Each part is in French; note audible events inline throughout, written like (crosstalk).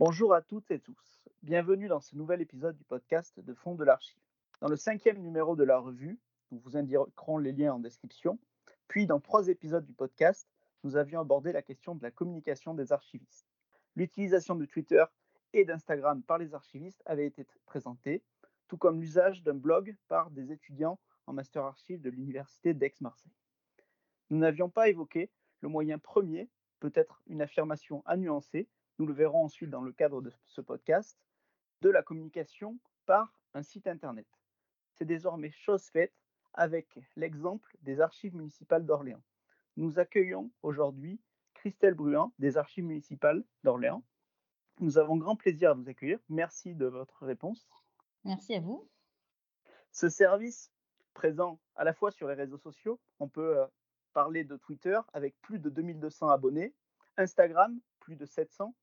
Bonjour à toutes et tous. Bienvenue dans ce nouvel épisode du podcast de Fonds de l'Archive. Dans le cinquième numéro de la revue, nous vous indiquerons les liens en description, puis dans trois épisodes du podcast, nous avions abordé la question de la communication des archivistes. L'utilisation de Twitter et d'Instagram par les archivistes avait été présentée, tout comme l'usage d'un blog par des étudiants en master archive de l'université d'Aix-Marseille. Nous n'avions pas évoqué le moyen premier, peut-être une affirmation à nuancer, nous le verrons ensuite dans le cadre de ce podcast, de la communication par un site internet. C'est désormais chose faite avec l'exemple des archives municipales d'Orléans. Nous accueillons aujourd'hui Christelle Bruin des archives municipales d'Orléans. Nous avons grand plaisir à vous accueillir. Merci de votre réponse. Merci à vous. Ce service présent à la fois sur les réseaux sociaux, on peut euh, parler de Twitter avec plus de 2200 abonnés, Instagram plus de 700,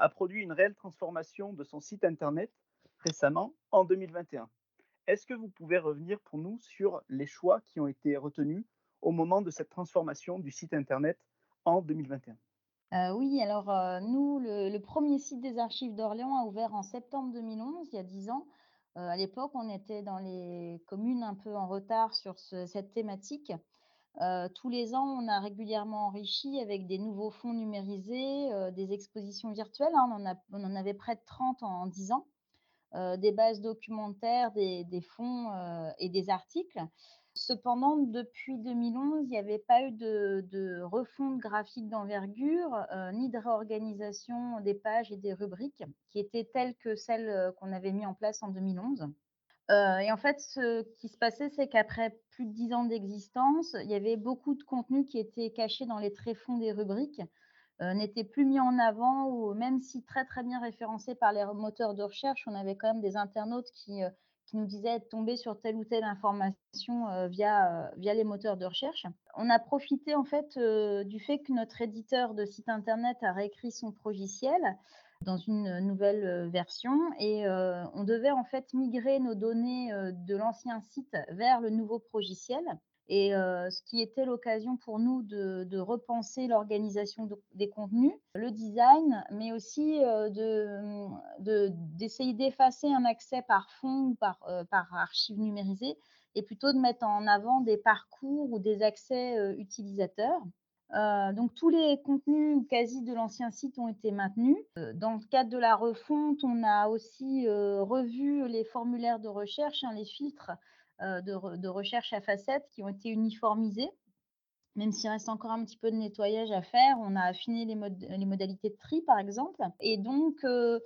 a produit une réelle transformation de son site internet récemment en 2021. Est-ce que vous pouvez revenir pour nous sur les choix qui ont été retenus au moment de cette transformation du site internet en 2021 euh, oui, alors euh, nous, le, premier site des archives d'Orléans a ouvert en septembre 2011, il y a 10 ans. Euh, à l'époque, on était dans les communes un peu en retard sur cette thématique. Tous les ans, on a régulièrement enrichi avec des nouveaux fonds numérisés, des expositions virtuelles. Hein. on, en avait près de 30 en, 10 ans, des bases documentaires, des, fonds et des articles. Cependant, depuis 2011, il n'y avait pas eu de, refonte graphique d'envergure, ni de réorganisation des pages et des rubriques qui étaient telles que celles qu'on avait mis en place en 2011. Euh, et en fait, ce qui se passait, c'est qu'après plus de dix ans d'existence, il y avait beaucoup de contenus qui étaient cachés dans les tréfonds des rubriques, n'étaient plus mis en avant, ou même si très très bien référencés par les moteurs de recherche, on avait quand même des internautes qui qui nous disait être tombé sur telle ou telle information euh, via, euh, via les moteurs de recherche. On a profité en fait euh, du fait que notre éditeur de site internet a réécrit son logiciel dans une nouvelle version et on devait en fait migrer nos données de l'ancien site vers le nouveau logiciel et ce qui était l'occasion pour nous de, repenser l'organisation des contenus, le design, mais aussi d'essayer d'effacer un accès par fond ou par, par archive numérisée et plutôt de mettre en avant des parcours ou des accès utilisateurs. Donc tous les contenus quasi de l'ancien site ont été maintenus. dans le cadre de la refonte, on a aussi revu les formulaires de recherche, hein, les filtres euh, de, recherche à facettes qui ont été uniformisées. Même s'il reste encore un petit peu de nettoyage à faire, on a affiné les, modalités de tri, par exemple. Et donc, euh,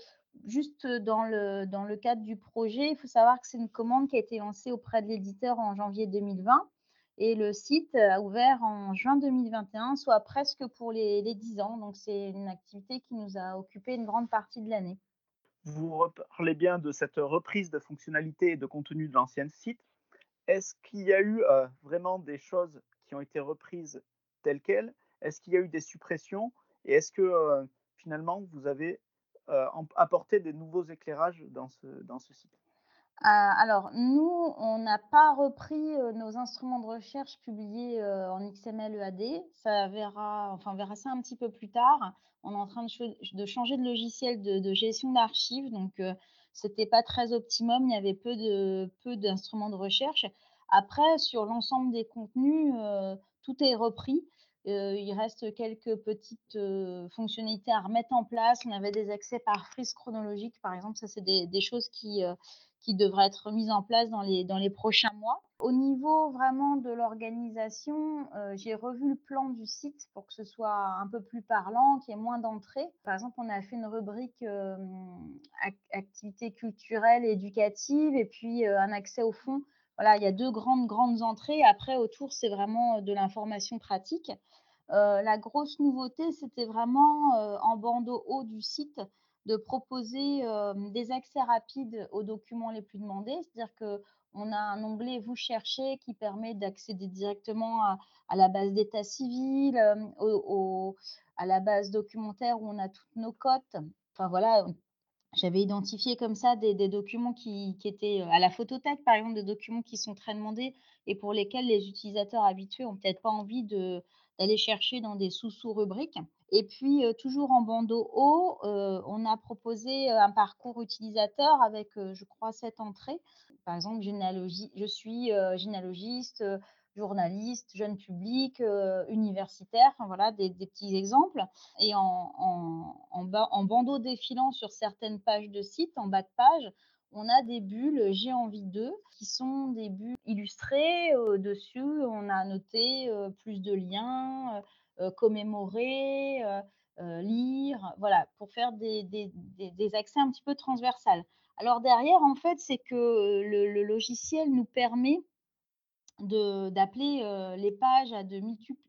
juste dans le cadre du projet, il faut savoir que c'est une commande qui a été lancée auprès de l'éditeur en janvier 2020 et le site a ouvert en juin 2021, soit presque pour les, les 10 ans. Donc, c'est une activité qui nous a occupé une grande partie de l'année. Vous parlez bien de cette reprise de fonctionnalités et de contenu de l'ancien site. Est-ce qu'il y a eu euh, vraiment des choses qui ont été reprises telles quelles? Est-ce qu'il y a eu des suppressions? Et est-ce que euh, finalement vous avez euh, apporté des nouveaux éclairages dans ce, dans ce site? Alors, nous, on n'a pas repris nos instruments de recherche publiés en XML EAD. Ça verra, enfin, on verra ça un petit peu plus tard. On est en train de, changer de logiciel de, gestion d'archives. Donc, c'était pas très optimum. Il y avait peu de peu d'instruments de recherche. Après, sur l'ensemble des contenus, euh, tout est repris. Euh, il reste quelques petites euh, fonctionnalités à remettre en place. On avait des accès par frise chronologique, par exemple. Ça, c'est des, choses qui, qui devraient être mises en place dans les, dans les prochains mois. Au niveau vraiment de l'organisation, j'ai revu le plan du site pour que ce soit un peu plus parlant, qu'il y ait moins d'entrées. Par exemple, on a fait une rubrique activités culturelles et éducatives et puis un accès au fond. Voilà, il y a deux grandes, grandes entrées. Après, autour, c'est vraiment de l'information pratique. la grosse nouveauté, c'était vraiment en bandeau haut du site de proposer des accès rapides aux documents les plus demandés. C'est-à-dire qu'on a un onglet Vous cherchez qui permet d'accéder directement à, la base d'état civil, à la base documentaire où on a toutes nos cotes. Enfin voilà, j'avais identifié comme ça des, documents qui, étaient à la photothèque, par exemple, des documents qui sont très demandés et pour lesquels les utilisateurs habitués n'ont peut-être pas envie de, d'aller chercher dans des sous-sous-rubriques. Et puis, toujours en bandeau haut, on a proposé un parcours utilisateur avec, je crois, 7 entrées. Par exemple, généalogie, je suis généalogiste, journaliste, jeune public, universitaire, voilà, des, petits exemples. Et en, en bandeau défilant sur certaines pages de site, en bas de page, on a des bulles J'ai envie d'eux, qui sont des bulles illustrées. dessus, on a noté plus de liens, commémorer, lire, voilà, pour faire des, accès un petit peu transversales. Alors derrière, en fait, c'est que le, logiciel nous permet d'appeler les pages à de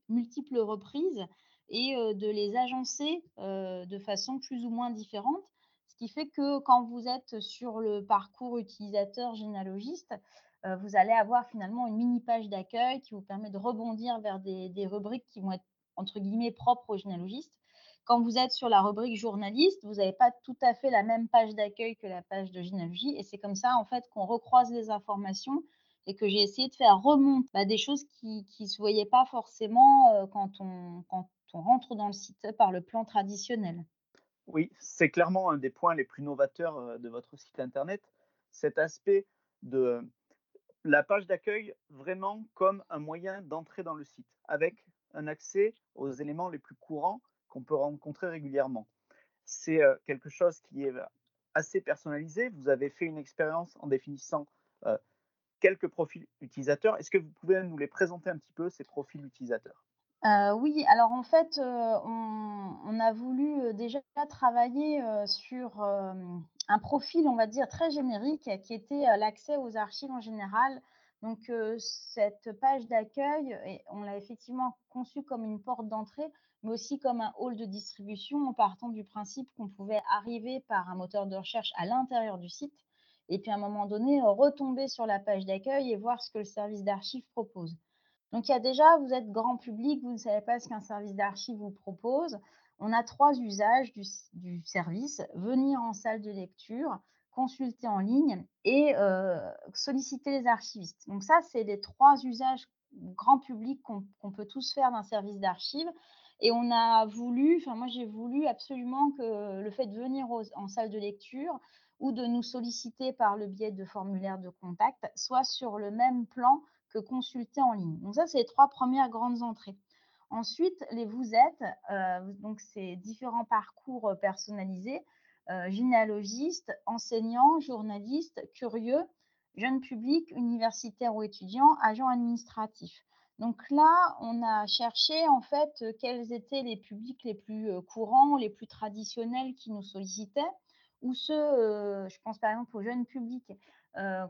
multiples reprises et de les agencer de façon plus ou moins différente. Ce qui fait que quand vous êtes sur le parcours utilisateur généalogiste, euh, vous allez avoir finalement une mini page d'accueil qui vous permet de rebondir vers des, rubriques qui vont être entre guillemets propres aux généalogistes. Quand vous êtes sur la rubrique journaliste, vous n'avez pas tout à fait la même page d'accueil que la page de généalogie. Et c'est comme ça, en fait, qu'on recroise les informations et que j'ai essayé de faire remonter bah, des choses qui ne se voyaient pas forcément euh, quand, on, quand on rentre dans le site par le plan traditionnel. Oui, c'est clairement un des points les plus novateurs euh, de votre site internet, cet aspect de la page d'accueil vraiment comme un moyen d'entrer dans le site, avec un accès aux éléments les plus courants qu'on peut rencontrer régulièrement. C'est euh, quelque chose qui est assez personnalisé. Vous avez fait une expérience en définissant euh, quelques profils utilisateurs. Est-ce que vous pouvez nous les présenter un petit peu, ces profils utilisateurs? Oui, alors en fait, on a voulu, déjà travailler, sur, un profil, on va dire, très générique qui était, l'accès aux archives en général. Donc, cette page d'accueil on l'a effectivement conçue comme une porte d'entrée, mais aussi comme un hall de distribution en partant du principe qu'on pouvait arriver par un moteur de recherche à l'intérieur du site et puis à un moment donné, retomber sur la page d'accueil et voir ce que le service d'archives propose. Donc il y a déjà, vous êtes grand public, vous ne savez pas ce qu'un service d'archives vous propose. On a trois usages du, service, venir en salle de lecture, consulter en ligne et euh, solliciter les archivistes. Donc ça, c'est les trois usages grand public qu'on peut tous faire d'un service d'archives. Et on a voulu, enfin moi j'ai voulu absolument que le fait de venir en salle de lecture ou de nous solliciter par le biais de formulaires de contact soit sur le même plan consulter en ligne. Donc ça, c'est les trois premières grandes entrées. Ensuite, les vous êtes, euh, donc ces différents parcours euh, personnalisés, euh, généalogistes, enseignants, journalistes, curieux, jeunes publics, universitaires ou étudiants, agents administratifs. Donc là, on a cherché en fait quels étaient les publics les plus courants, les plus traditionnels qui nous sollicitaient, ou ceux, je pense par exemple aux jeunes publics euh,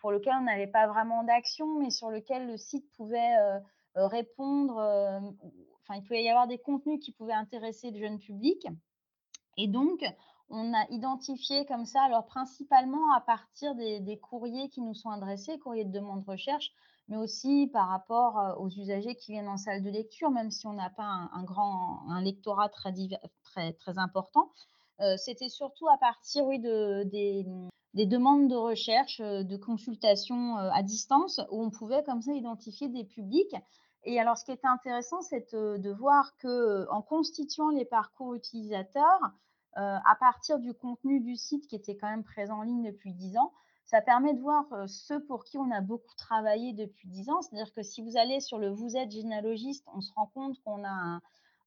pour lequel on n'avait pas vraiment d'action, mais sur lequel le site pouvait euh, euh, répondre. enfin, il pouvait y avoir des contenus qui pouvaient intéresser le jeune public. Et donc, on a identifié comme ça, alors principalement à partir des, courriers qui nous sont adressés, courriers de demande de recherche, mais aussi par rapport aux usagers qui viennent en salle de lecture, même si on n'a pas un, grand un lectorat très, très, très important. C'était surtout à partir oui, de, des, des demandes de recherche, euh, de consultation euh, à distance, où on pouvait comme ça identifier des publics. Et alors, ce qui était intéressant, c'est de voir que en constituant les parcours utilisateurs, euh, à partir du contenu du site qui était quand même présent en ligne depuis 10 ans, ça permet de voir ceux pour qui on a beaucoup travaillé depuis 10 ans. C'est-à-dire que si vous allez sur le Vous êtes généalogiste, on se rend compte qu'on a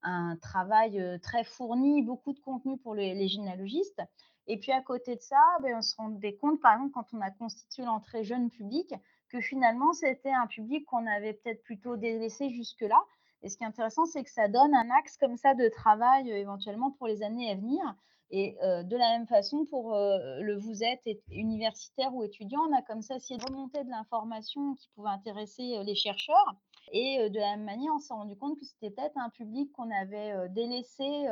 un, travail très fourni, beaucoup de contenu pour les généalogistes. Et puis à côté de ça, ben, on se rendait compte, par exemple, quand on a constitué l'entrée jeune public, que finalement, c'était un public qu'on avait peut-être plutôt délaissé jusque-là. Et ce qui est intéressant, c'est que ça donne un axe comme ça de travail euh, éventuellement pour les années à venir. Et euh, de la même façon, pour euh, le vous êtes universitaire ou étudiant, on a comme ça essayé de remonter de l'information qui pouvait intéresser les chercheurs. Et de la même manière, on s'est rendu compte que c'était peut-être un public qu'on avait délaissé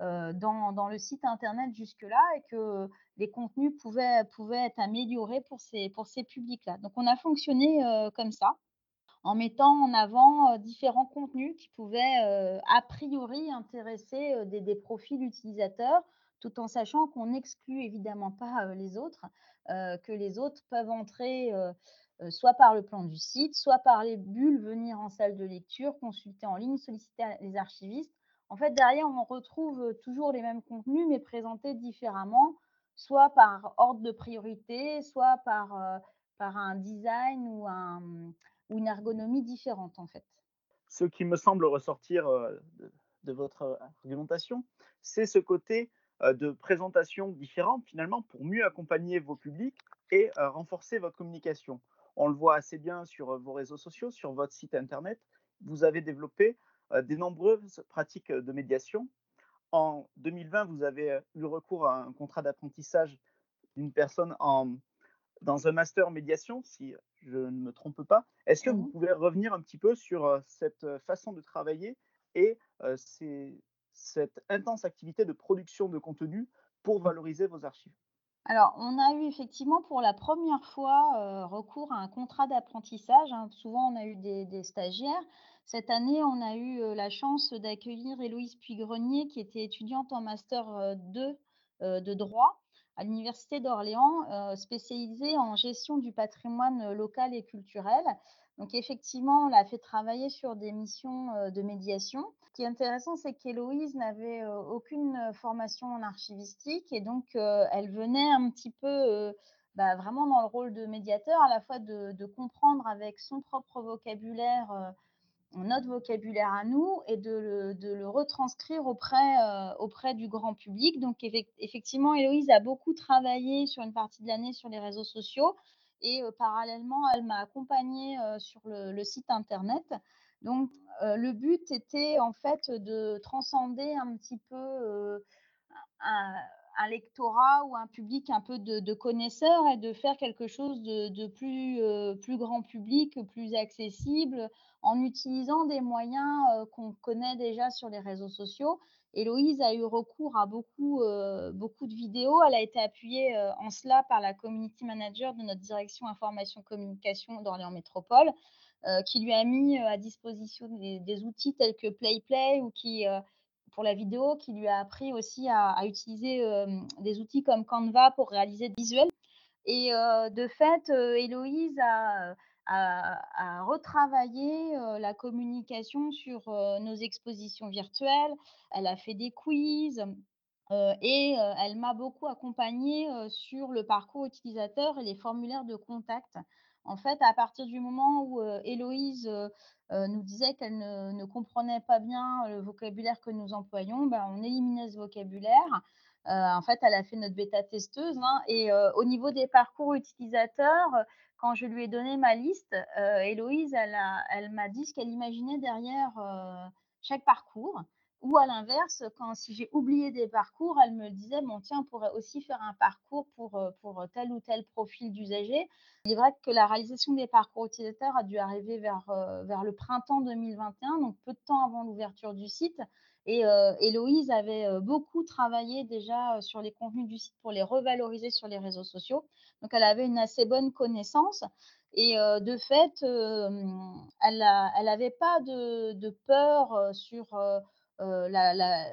euh, dans, le site internet jusque-là et que les contenus pouvaient, pouvaient être améliorés pour ces, pour ces publics-là. Donc on a fonctionné euh, comme ça en mettant en avant euh, différents contenus qui pouvaient a priori intéresser des, des, profils utilisateurs, tout en sachant qu'on n'exclut évidemment pas les autres, que les autres peuvent entrer soit par le plan du site, soit par les bulles, venir en salle de lecture, consulter en ligne, solliciter les archivistes. En fait, derrière, on retrouve toujours les mêmes contenus, mais présentés différemment, soit par ordre de priorité, soit par, par un design ou, un, ou une ergonomie différente, en fait. Ce qui me semble ressortir de, de votre argumentation, c'est ce côté de présentation différente finalement pour mieux accompagner vos publics et renforcer votre communication. On le voit assez bien sur vos réseaux sociaux, sur votre site internet. Vous avez développé des nombreuses pratiques de médiation. En 2020, vous avez eu recours à un contrat d'apprentissage d'une personne en, dans un master médiation, si je ne me trompe pas. Est-ce que vous Mmh pouvez revenir un petit peu sur cette façon de travailler et cette intense activité de production de contenu pour valoriser vos archives? Alors, on a eu effectivement pour la première fois recours à un contrat d'apprentissage. hein. Souvent, on a eu des, stagiaires. Cette année, on a eu la chance d'accueillir Héloïse Puy-Grenier, qui était étudiante en master 2 de droit à l'Université d'Orléans, spécialisée en gestion du patrimoine local et culturel. Donc effectivement, on l'a fait travailler sur des missions de médiation. Ce qui est intéressant, c'est qu'Héloïse n'avait aucune formation en archivistique et donc elle venait un petit peu bah, vraiment dans le rôle de médiateur, à la fois de, comprendre avec son propre vocabulaire notre vocabulaire à nous et de le, retranscrire auprès, auprès du grand public. Donc effectivement, Héloïse a beaucoup travaillé sur une partie de l'année sur les réseaux sociaux et parallèlement, elle m'a accompagnée sur le, site internet. Donc le but était en fait de transcender un petit peu un, lectorat ou un public un peu de, connaisseurs et de faire quelque chose de, plus, grand public, plus accessible, en utilisant des moyens qu'on connaît déjà sur les réseaux sociaux. Héloïse a eu recours à beaucoup, beaucoup de vidéos. Elle a été appuyée en cela par la community manager de notre direction information communication d'Orléans Métropole, qui lui a mis à disposition des, outils tels que PlayPlay ou qui pour la vidéo, qui lui a appris aussi à, à utiliser euh, des outils comme Canva pour réaliser des visuels. Et euh, de fait, euh, Héloïse a, retravaillé la communication sur nos expositions virtuelles. Elle a fait des quiz. et elle m'a beaucoup accompagnée sur le parcours utilisateur et les formulaires de contact. En fait, à partir du moment où Héloïse nous disait qu'elle ne, comprenait pas bien le vocabulaire que nous employons, ben, on éliminait ce vocabulaire. Euh, en fait, elle a fait notre bêta testeuse. Hein, et euh, au niveau des parcours utilisateurs, quand je lui ai donné ma liste, euh, Héloïse, elle m'a dit ce qu'elle imaginait derrière chaque parcours. Ou à l'inverse, quand si j'ai oublié des parcours, elle me disait bon tiens, on pourrait aussi faire un parcours pour, pour tel ou tel profil d'usager. Il est vrai que la réalisation des parcours utilisateurs a dû arriver vers, vers le printemps 2021, donc peu de temps avant l'ouverture du site. Et euh, Héloïse avait beaucoup travaillé déjà sur les contenus du site pour les revaloriser sur les réseaux sociaux. Donc elle avait une assez bonne connaissance. Et euh, de fait, euh, elle n'avait pas de, de peur sur euh, la, la,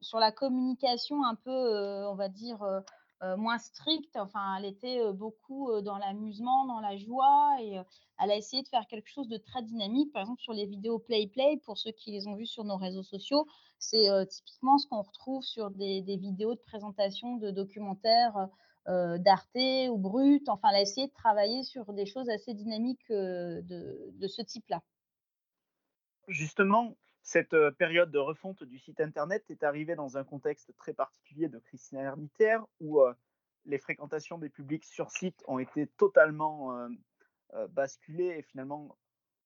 sur la communication un peu, euh, on va dire, euh, moins stricte. Enfin, elle était beaucoup dans l'amusement, dans la joie et elle a essayé de faire quelque chose de très dynamique. Par exemple, sur les vidéos Play Play, pour ceux qui les ont vues sur nos réseaux sociaux, c'est typiquement ce qu'on retrouve sur des, vidéos de présentation de documentaires euh, d'Arte ou Brut. Enfin, elle a essayé de travailler sur des choses assez dynamiques euh, de, de, ce type-là. Justement, cette période de refonte du site internet est arrivée dans un contexte très particulier de crise sanitaire où euh, les fréquentations des publics sur site ont été totalement euh, euh, basculées et finalement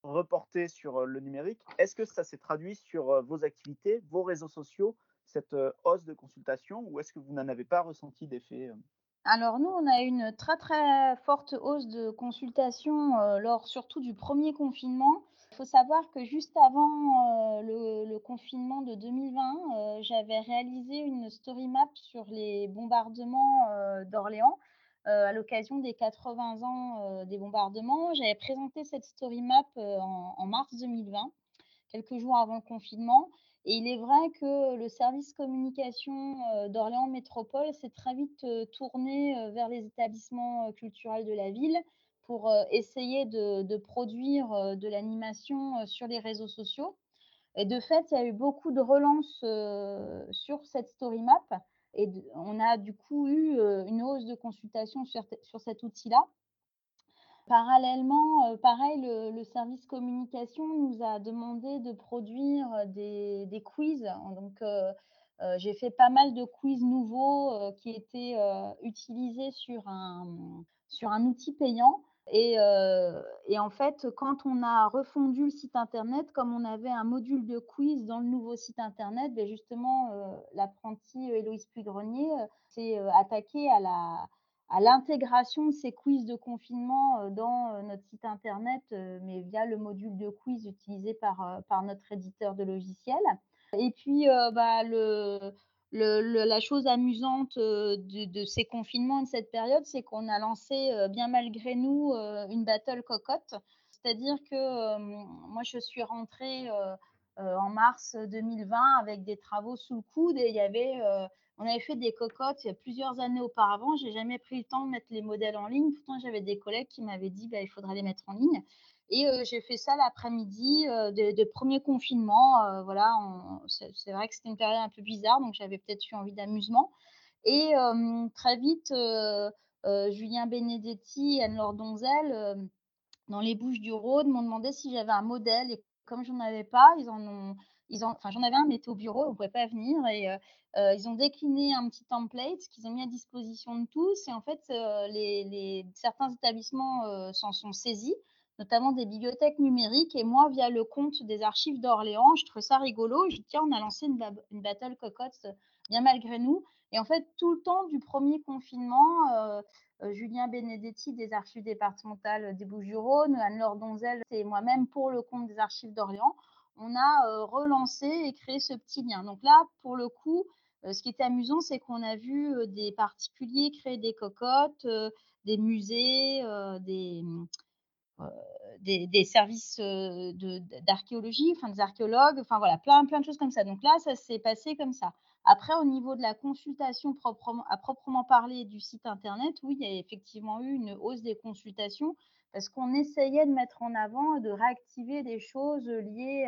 reportées sur le numérique. Est-ce que ça s'est traduit sur vos activités, vos réseaux sociaux, cette hausse de consultation, ou est-ce que vous n'en avez pas ressenti d'effet alors nous, on a une très très forte hausse de consultation euh, lors surtout du premier confinement. Il faut savoir que juste avant euh, le, confinement de 2020, euh, j'avais réalisé une story map sur les bombardements d'Orléans à l'occasion des 80 ans des bombardements. J'avais présenté cette story map en, en mars 2020, quelques jours avant le confinement. Et il est vrai que le service communication d'Orléans Métropole s'est très vite tourné vers les établissements culturels de la ville pour essayer de, produire de l'animation sur les réseaux sociaux. Et de fait, il y a eu beaucoup de relances sur cette story map et on a du coup eu une hausse de consultation sur, sur cet outil-là. Parallèlement, pareil, le, service communication nous a demandé de produire des, des quiz. Donc, j'ai fait pas mal de quiz nouveaux qui étaient utilisés sur un, sur un outil payant. Et, et, en fait, quand on a refondu le site internet, comme on avait un module de quiz dans le nouveau site internet, ben justement, l'apprenti Héloïse Puy-Grenier s'est attaqué à la, à l'intégration de ces quiz de confinement dans notre site internet, mais via le module de quiz utilisé par, par notre éditeur de logiciels. Et puis, bah, le, la chose amusante de, de, ces confinements et de cette période, c'est qu'on a lancé, bien malgré nous, une battle cocotte. C'est-à-dire que moi, je suis rentrée en mars 2020 avec des travaux sous le coude et il y avait on avait fait des cocottes il y a plusieurs années auparavant. J'ai jamais pris le temps de mettre les modèles en ligne. Pourtant, j'avais des collègues qui m'avaient dit bah, il faudrait les mettre en ligne. Et j'ai fait ça l'après-midi de, premier confinement. voilà, c'est vrai que c'était une période un peu bizarre, donc j'avais peut-être eu envie d'amusement. Et très vite, Julien Benedetti et Anne-Laure Donzel, dans les Bouches du Rhône, m'ont demandé si j'avais un modèle. Et comme j'en avais pas, ils en ont enfin, j'en avais un, mais était au bureau, on ne pouvait pas venir. Et ils ont décliné un petit template qu'ils ont mis à disposition de tous. Et en fait, les, certains établissements s'en sont saisis, notamment des bibliothèques numériques. Et moi, via le compte des archives d'Orléans, je trouvais ça rigolo. Je dis, tiens, on a lancé une, une battle cocotte bien malgré nous. Et en fait, tout le temps du premier confinement, Julien Benedetti des archives départementales des Bouches-du-Rhône, Anne-Laure Donzel et moi-même pour le compte des archives d'Orléans, on a relancé et créé ce petit lien. Donc là, pour le coup, ce qui était amusant, c'est qu'on a vu des particuliers créer des cocottes, des musées, des, des, services d'archéologie, enfin des archéologues, enfin voilà, plein, plein de choses comme ça. Donc là, ça s'est passé comme ça. Après, au niveau de la consultation proprement, à proprement parler du site internet, oui, il y a effectivement eu une hausse des consultations parce qu'on essayait de mettre en avant de réactiver des choses liées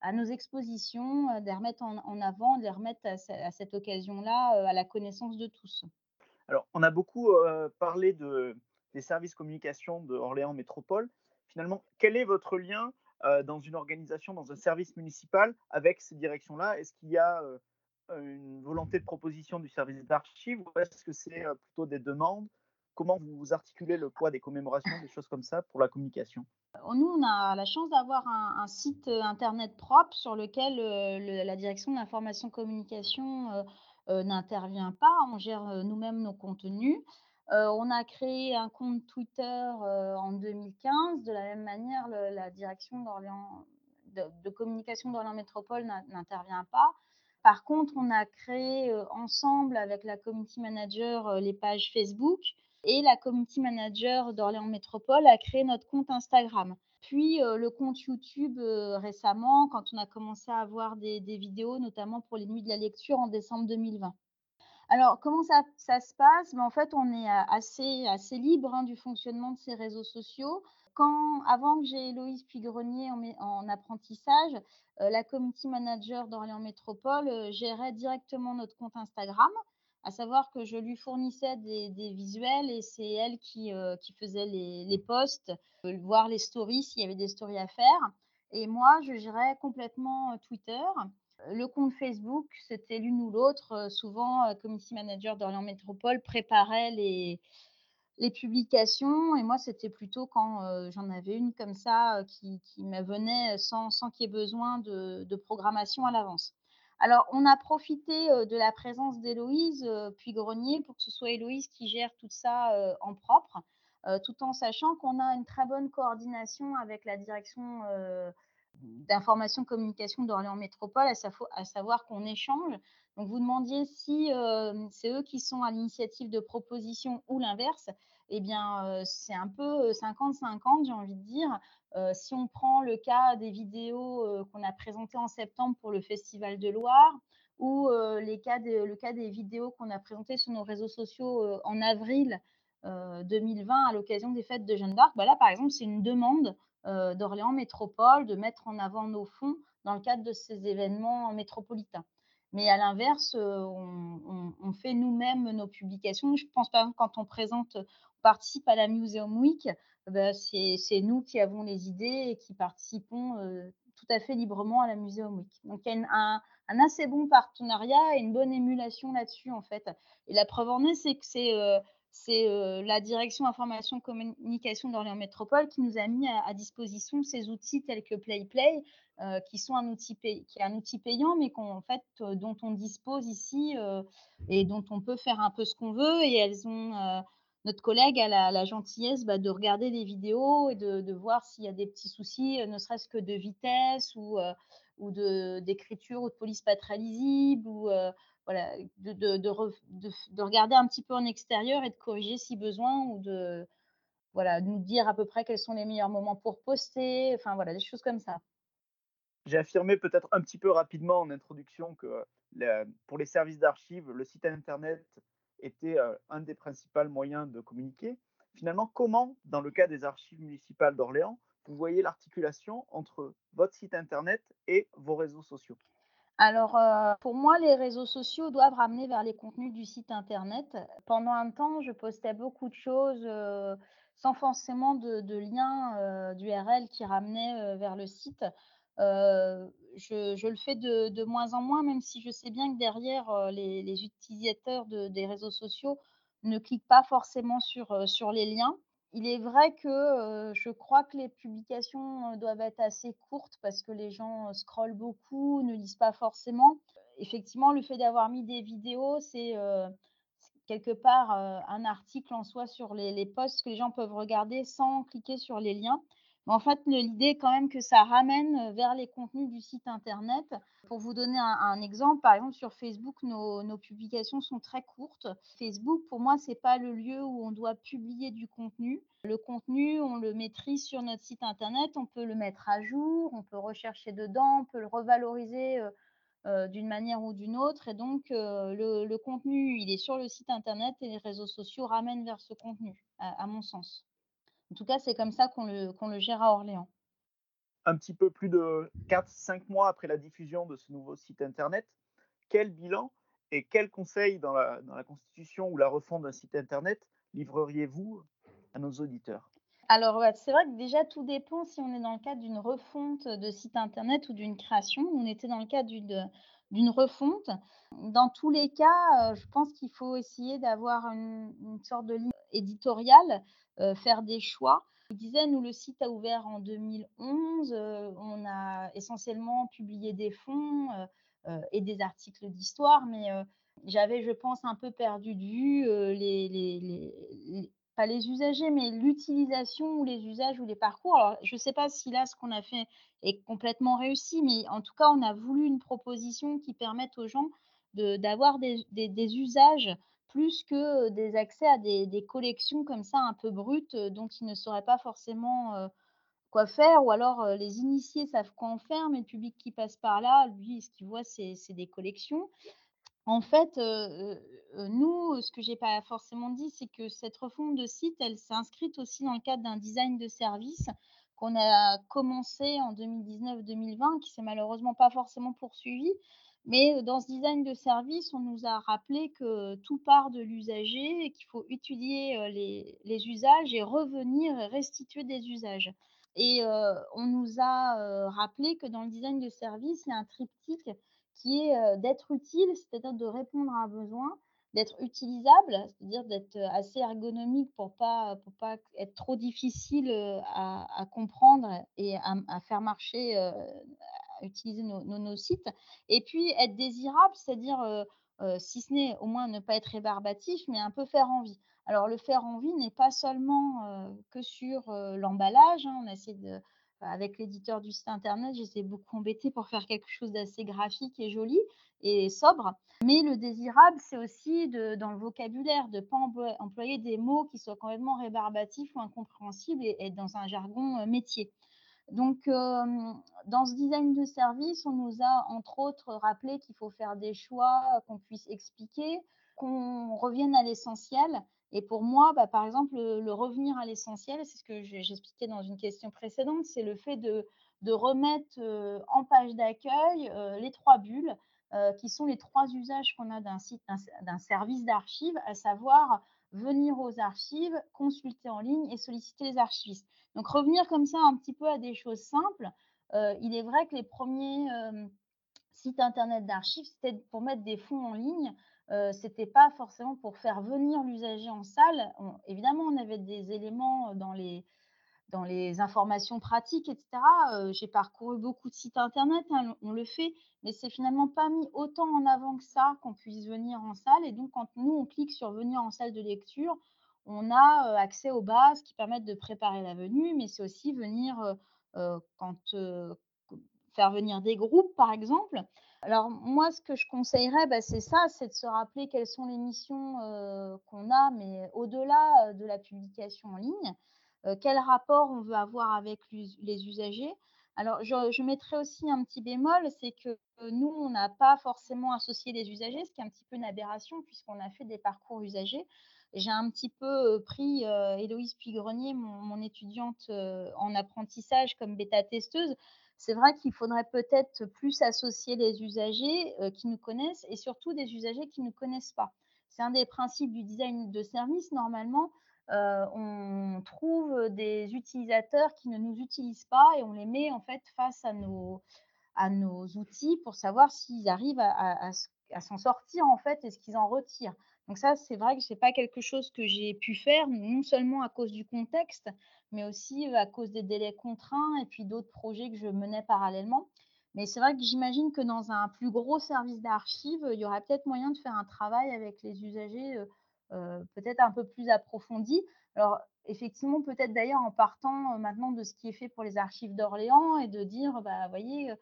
à nos expositions, de les remettre en, avant, de les remettre à, cette occasion-là à la connaissance de tous. Alors, on a beaucoup parlé de, des services communication de Orléans Métropole. Finalement, quel est votre lien dans une organisation, dans un service municipal avec ces directions-là? Est-ce qu'il y a une volonté de proposition du service d'archives ou est-ce que c'est plutôt des demandes? Comment vous articulez le poids des commémorations, des choses comme ça pour la communication? Euh, Nous, on a la chance d'avoir un, site euh, internet propre sur lequel euh, la direction de l'information communication n'intervient pas. On gère nous-mêmes nos contenus. On a créé un compte Twitter en 2015. De la même manière, la direction de, de, communication d'Orléans Métropole n'intervient pas. Par contre, on a créé ensemble avec la community manager les pages Facebook et la community manager d'Orléans Métropole a créé notre compte Instagram. Puis euh, le compte YouTube euh, récemment, quand on a commencé à avoir des, vidéos, notamment pour les nuits de la lecture en décembre 2020. Alors, comment ça, se passe? Ben, En fait, on est euh, assez, libre hein, du fonctionnement de ces réseaux sociaux. Quand, avant que j'ai Héloïse Puy-Grenier en, en, apprentissage, la community manager d'Orléans Métropole gérait directement notre compte Instagram à savoir que je lui fournissais des, visuels et c'est elle qui, euh, faisait les, posts, euh, voir les stories s'il y avait des stories à faire. Et moi, je gérais complètement euh, Twitter. Le compte Facebook, c'était l'une ou l'autre. souvent, Community Manager d'Orient Métropole préparait les, publications et moi, c'était plutôt quand j'en avais une comme ça qui, me venait sans, qu'il y ait besoin de programmation à l'avance. Alors, on a profité de la présence d'Héloïse puis Grenier pour que ce soit Héloïse qui gère tout ça en propre, tout en sachant qu'on a une très bonne coordination avec la direction d'information communication d'Orléans Métropole, à, savoir qu'on échange. Donc, vous demandiez si c'est eux qui sont à l'initiative de proposition ou l'inverse. Eh bien, c'est un peu 50-50, j'ai envie de dire. Euh, si on prend le cas des vidéos euh, qu'on a présentées en septembre pour le Festival de Loire, ou euh, les cas le cas des vidéos qu'on a présentées sur nos réseaux sociaux en avril 2020 à l'occasion des fêtes de Jeanne d'Arc, bah là, par exemple, c'est une demande d'Orléans Métropole de mettre en avant nos fonds dans le cadre de ces événements métropolitains. Mais à l'inverse, on, fait nous-mêmes nos publications. Je pense pas quand on présente, on participe à la Museum Week, bah, c'est nous qui avons les idées et qui participons tout à fait librement à la Museum Week. Donc il y a un, assez bon partenariat et une bonne émulation là-dessus en fait. Et la preuve en est, c'est que c'est c'est la direction information communication d'Orléans Métropole qui nous a mis à, disposition ces outils tels que PlayPlay, qui sont un outil, qui est un outil payant, mais fait, dont on dispose ici et dont on peut faire un peu ce qu'on veut. Et elles ont, notre collègue a la, gentillesse bah, de regarder les vidéos et de, voir s'il y a des petits soucis, ne serait-ce que de vitesse ou, ou d'écriture ou de police pas très lisible ou voilà, de, de, de, regarder un petit peu en extérieur et de corriger si besoin ou de voilà, nous dire à peu près quels sont les meilleurs moments pour poster, enfin voilà, des choses comme ça. J'ai affirmé peut-être un petit peu rapidement en introduction que pour les services d'archives, le site internet était euh, un des principaux moyens de communiquer. Finalement, comment, dans le cas des archives municipales d'Orléans, vous voyez l'articulation entre votre site internet et vos réseaux sociaux? Alors, euh, pour moi, les réseaux sociaux doivent ramener vers les contenus du site internet. Pendant un temps, je postais beaucoup de choses euh, sans forcément de, de lien euh, d'URL qui ramenait vers le site. Je, le fais de, moins en moins, même si je sais bien que derrière, les, utilisateurs des réseaux sociaux ne cliquent pas forcément sur, sur les liens. Il est vrai que, je crois que les publications, doivent être assez courtes parce que les gens, scrollent beaucoup, ne lisent pas forcément. Effectivement, le fait d'avoir mis des vidéos, c'est, quelque part, un article en soi sur les les posts que les gens peuvent regarder sans cliquer sur les liens. En fait, l'idée est quand même que ça ramène vers les contenus du site internet. Pour vous donner un, exemple, par exemple sur Facebook, nos, publications sont très courtes. Facebook, pour moi, c'est pas le lieu où on doit publier du contenu. Le contenu, on le maîtrise sur notre site internet, on peut le mettre à jour, on peut rechercher dedans, on peut le revaloriser. d'une manière ou d'une autre. Et donc, le, contenu, il est sur le site internet et les réseaux sociaux ramènent vers ce contenu, à mon sens. En tout cas, c'est comme ça qu'on le, le gère à Orléans. Un petit peu plus de 4-5 mois après la diffusion de ce nouveau site Internet, quel bilan et quels conseils dans la, dans la constitution ou la refonte d'un site Internet livreriez-vous à nos auditeurs? Alors, c'est vrai que déjà, tout dépend si on est dans le cadre d'une refonte de site internet ou d'une création. On était dans le cadre d'une refonte. Dans tous les cas, euh, je pense qu'il faut essayer d'avoir une, une, sorte de ligne éditoriale faire des choix. Je disais, nous, le site a ouvert en 2011. Euh, on a essentiellement publié des fonds euh, et des articles d'histoire, mais j'avais, je pense, un peu perdu de vue les, pas les usagers, mais l'utilisation ou les usages ou les parcours. Alors, je ne sais pas si là, ce qu'on a fait est complètement réussi, mais en tout cas, on a voulu une proposition qui permette aux gens d'avoir des, des, des, usages plus que des accès à des, collections comme ça un peu brutes dont ils ne sauraient pas forcément quoi faire, ou alors les initiés savent quoi en faire, mais le public qui passe par là, lui, ce qu'il voit, c'est des collections. En fait, nous, ce que j'ai pas forcément dit, c'est que cette refonte de site, elle s'est inscrite aussi dans le cadre d'un design de service qu'on a commencé en 2019-2020, qui s'est malheureusement pas forcément poursuivi, mais dans ce design de service, on nous a rappelé que tout part de l'usager et qu'il faut étudier les, usages et revenir et restituer des usages. Et on nous a rappelé que dans le design de service, il y a un triptyque qui est d'être utile, c'est-à-dire de répondre à un besoin, d'être utilisable, c'est-à-dire d'être assez ergonomique pour pas pour pas être trop difficile à, comprendre et à faire marcher utiliser nos, sites. Et puis être désirable, c'est-à-dire, euh, euh, si ce n'est au moins ne pas être rébarbatif, mais un peu faire envie. Alors le faire envie n'est pas seulement euh, que sur l'emballage. Hein. on essaie de, avec l'éditeur du site internet, j'essaie beaucoup embêté pour faire quelque chose d'assez graphique et joli et sobre. Mais le désirable, c'est aussi de, dans le vocabulaire, de ne pas employer des mots qui soient complètement rébarbatifs ou incompréhensibles et, et dans un jargon métier. Donc, dans ce design de service, on nous a entre autres rappelé qu'il faut faire des choix qu'on puisse expliquer, qu'on revienne à l'essentiel. Et pour moi, bah, par exemple, le, revenir à l'essentiel, c'est ce que j'expliquais dans une question précédente, c'est le fait de, remettre en page d'accueil les trois bulles, qui sont les trois usages qu'on a d'un site, d'un service d'archives, à savoir venir aux archives, consulter en ligne et solliciter les archivistes. Donc revenir comme ça un petit peu à des choses simples. il est vrai que les premiers sites internet d'archives, c'était pour mettre des fonds en ligne. Ce c'était pas forcément pour faire venir l'usager en salle. évidemment, on avait des éléments dans les, dans les informations pratiques, etc. j'ai parcouru beaucoup de sites internet, hein, on le fait, mais c'est finalement pas mis autant en avant que ça qu'on puisse venir en salle. Et donc, quand nous, on clique sur venir en salle de lecture, on a accès aux bases qui permettent de préparer la venue, mais c'est aussi venir quand faire venir des groupes, par exemple. Alors moi, ce que je conseillerais, bah, c'est ça, c'est de se rappeler quelles sont les missions qu'on a, mais au-delà de la publication en ligne, quel rapport on veut avoir avec les usagers. Alors je, je mettrais aussi un petit bémol, c'est que nous, on n'a pas forcément associé les usagers, ce qui est un petit peu une aberration puisqu'on a fait des parcours usagers. J'ai un petit peu pris Héloïse Puigrenier, mon, mon étudiante en apprentissage, comme bêta-testeuse c'est vrai qu'il faudrait peut-être plus associer les usagers qui nous connaissent et surtout des usagers qui ne nous connaissent pas. C'est un des principes du design de service. Normalement, on trouve des utilisateurs qui ne nous utilisent pas et on les met en fait face à nos, à nos outils pour savoir s'ils arrivent à, s'en sortir en fait et ce qu'ils en retirent. Donc ça, c'est vrai que ce n'est pas quelque chose que j'ai pu faire, non seulement à cause du contexte, mais aussi à cause des délais contraints et puis d'autres projets que je menais parallèlement. Mais c'est vrai que j'imagine que dans un plus gros service d'archives, il y aurait peut-être moyen de faire un travail avec les usagers peut-être un peu plus approfondi. Alors, effectivement, peut-être d'ailleurs en partant maintenant de ce qui est fait pour les archives d'Orléans et de dire, bah, voyez,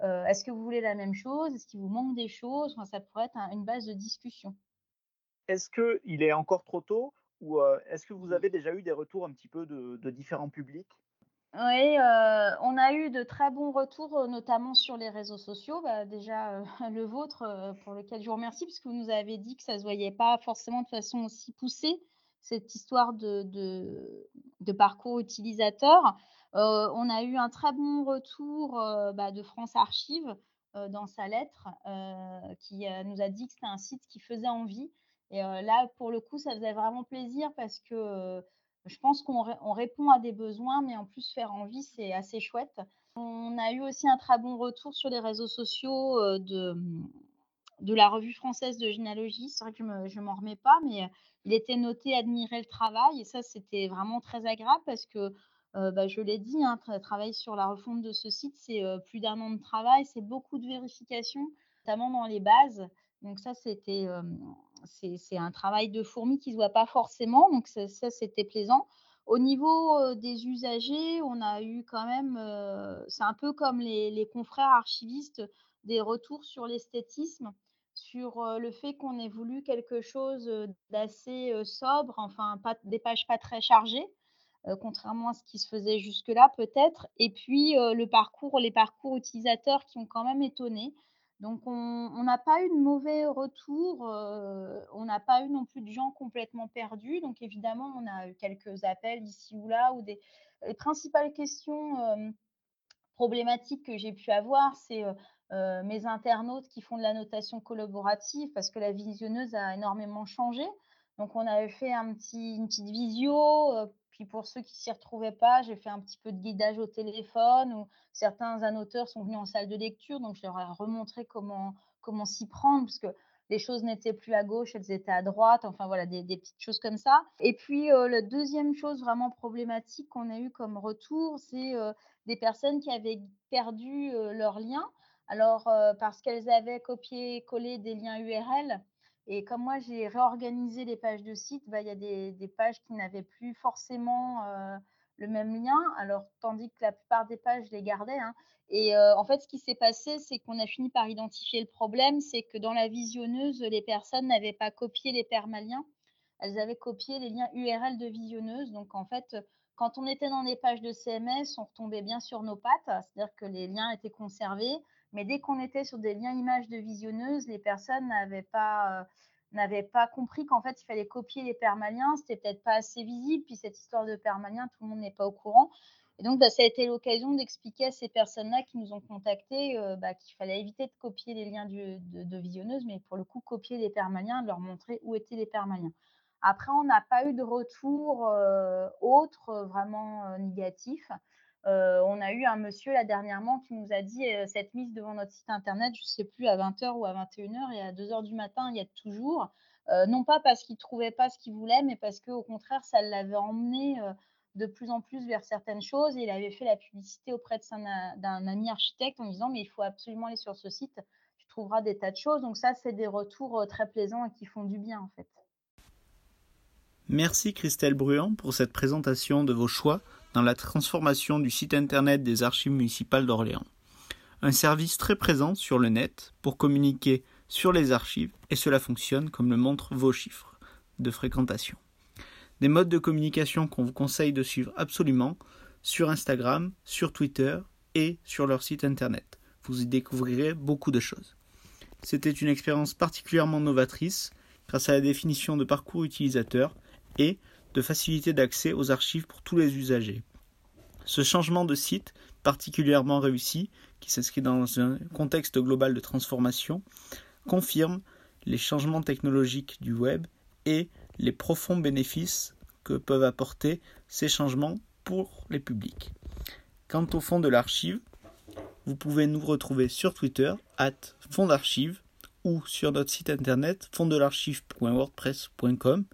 est-ce que vous voulez la même chose? Est-ce qu'il vous manque des choses? Ça pourrait être une base de discussion. Est-ce qu'il est encore trop tôt ou est-ce que vous avez déjà eu des retours un petit peu de, différents publics? Oui, on a eu de très bons retours, notamment sur les réseaux sociaux. Bah, déjà, (laughs) le vôtre, pour lequel je vous remercie, puisque vous nous avez dit que ça ne se voyait pas forcément de façon aussi poussée, cette histoire de, de, parcours utilisateur. on a eu un très bon retour bah, de France Archive dans sa lettre, qui nous a dit que c'était un site qui faisait envie. Et là, pour le coup, ça faisait vraiment plaisir parce que je pense qu'on répond à des besoins, mais en plus, faire envie, c'est assez chouette. On a eu aussi un très bon retour sur les réseaux sociaux de, de la revue française de généalogie. C'est vrai que je ne m'en remets pas, mais il était noté admirer le travail. Et ça, c'était vraiment très agréable parce que, bah, je l'ai dit, hein, travailler sur la refonte de ce site, c'est plus d'un an de travail, c'est beaucoup de vérifications, notamment dans les bases. Donc ça, c'était c'est un travail de fourmi qui ne se voit pas forcément, donc ça, c'était plaisant. Au niveau des usagers, on a eu quand même, c'est un peu comme les, confrères archivistes, des retours sur l'esthétisme, sur le fait qu'on ait voulu quelque chose d'assez sobre, enfin pas, des pages pas très chargées, contrairement à ce qui se faisait jusque-là peut-être. Et puis le parcours, les parcours utilisateurs qui ont quand même étonné. Donc on n'a pas eu de mauvais retour, on n'a pas eu non plus de gens complètement perdus. Donc évidemment, on a eu quelques appels ici ou là ou des les principales questions, problématiques que j'ai pu avoir, c'est, mes internautes qui font de la notation collaborative parce que la visionneuse a énormément changé. Donc on avait fait un petit une petite visio, puis pour ceux qui s'y retrouvaient pas, j'ai fait un petit peu de guidage au téléphone ou certains annoteurs sont venus en salle de lecture, donc je leur ai remontré comment, comment s'y prendre, parce que les choses n'étaient plus à gauche, elles étaient à droite, enfin voilà, des, petites choses comme ça. Et puis euh, la deuxième chose vraiment problématique qu'on a eu comme retour, c'est euh, des personnes qui avaient perdu euh, leurs liens. Alors, parce qu'elles avaient copié-collé des liens URL, et comme moi, j'ai réorganisé les pages de site, bah, il y a des, pages qui n'avaient plus forcément euh, le même lien, alors tandis que la plupart des pages, je les gardais. Hein. Et euh, en fait, ce qui s'est passé, c'est qu'on a fini par identifier le problème, c'est que dans la visionneuse, les personnes n'avaient pas copié les permaliens, elles avaient copié les liens URL de visionneuse. Donc en fait, quand on était dans des pages de CMS, on retombait bien sur nos pattes, c'est-à-dire que les liens étaient conservés, mais dès qu'on était sur des liens images de visionneuse, les personnes n'avaient pas, n'avait pas compris qu'en fait, il fallait copier les permaliens. C'était peut-être pas assez visible. Puis cette histoire de permaliens, tout le monde n'est pas au courant. Et donc, bah, ça a été l'occasion d'expliquer à ces personnes-là qui nous ont contactés euh, bah, qu'il fallait éviter de copier les liens de, visionneuses, mais pour le coup, copier les permaliens, de leur montrer où étaient les permaliens. Après, on n'a pas eu de retour euh, autre euh, vraiment négatif. On a eu un monsieur là dernièrement qui nous a dit cette mise devant notre site internet, je ne sais plus, à 20h ou à 21h et à 2h du matin, il y a toujours. non pas parce qu'il ne trouvait pas ce qu'il voulait, mais parce qu'au contraire, ça l'avait emmené de plus en plus vers certaines choses. Et il avait fait la publicité auprès d'un ami architecte en disant mais il faut absolument aller sur ce site, tu trouveras des tas de choses. Donc ça, c'est des retours euh, très plaisants et qui font du bien en fait. Merci Christelle Bruand pour cette présentation de vos choix dans la transformation du site internet des archives municipales d'Orléans. Un service très présent sur le net pour communiquer sur les archives et cela fonctionne comme le montrent vos chiffres de fréquentation des modes de communication qu'on vous conseille de suivre absolument sur Instagram, sur Twitter et sur leur site internet. Vous y découvrirez beaucoup de choses. C'était une expérience particulièrement novatrice grâce à la définition de parcours utilisateur et de facilité d'accès aux archives pour tous les usagers. Ce changement de site particulièrement réussi, qui s'inscrit dans un contexte global de transformation, confirme les changements technologiques du web et les profonds bénéfices que peuvent apporter ces changements pour les publics. Quant au fond de l'archive, vous pouvez nous retrouver sur Twitter, at fond d'archive, ou sur notre site internet fondsdelarchive.wordpress.com.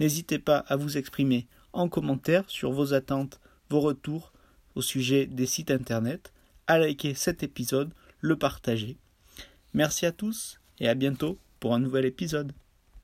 N'hésitez pas à vous exprimer en commentaire sur vos attentes, vos retours au sujet des sites internet, à liker cet épisode, le partager. Merci à tous et à bientôt pour un nouvel épisode.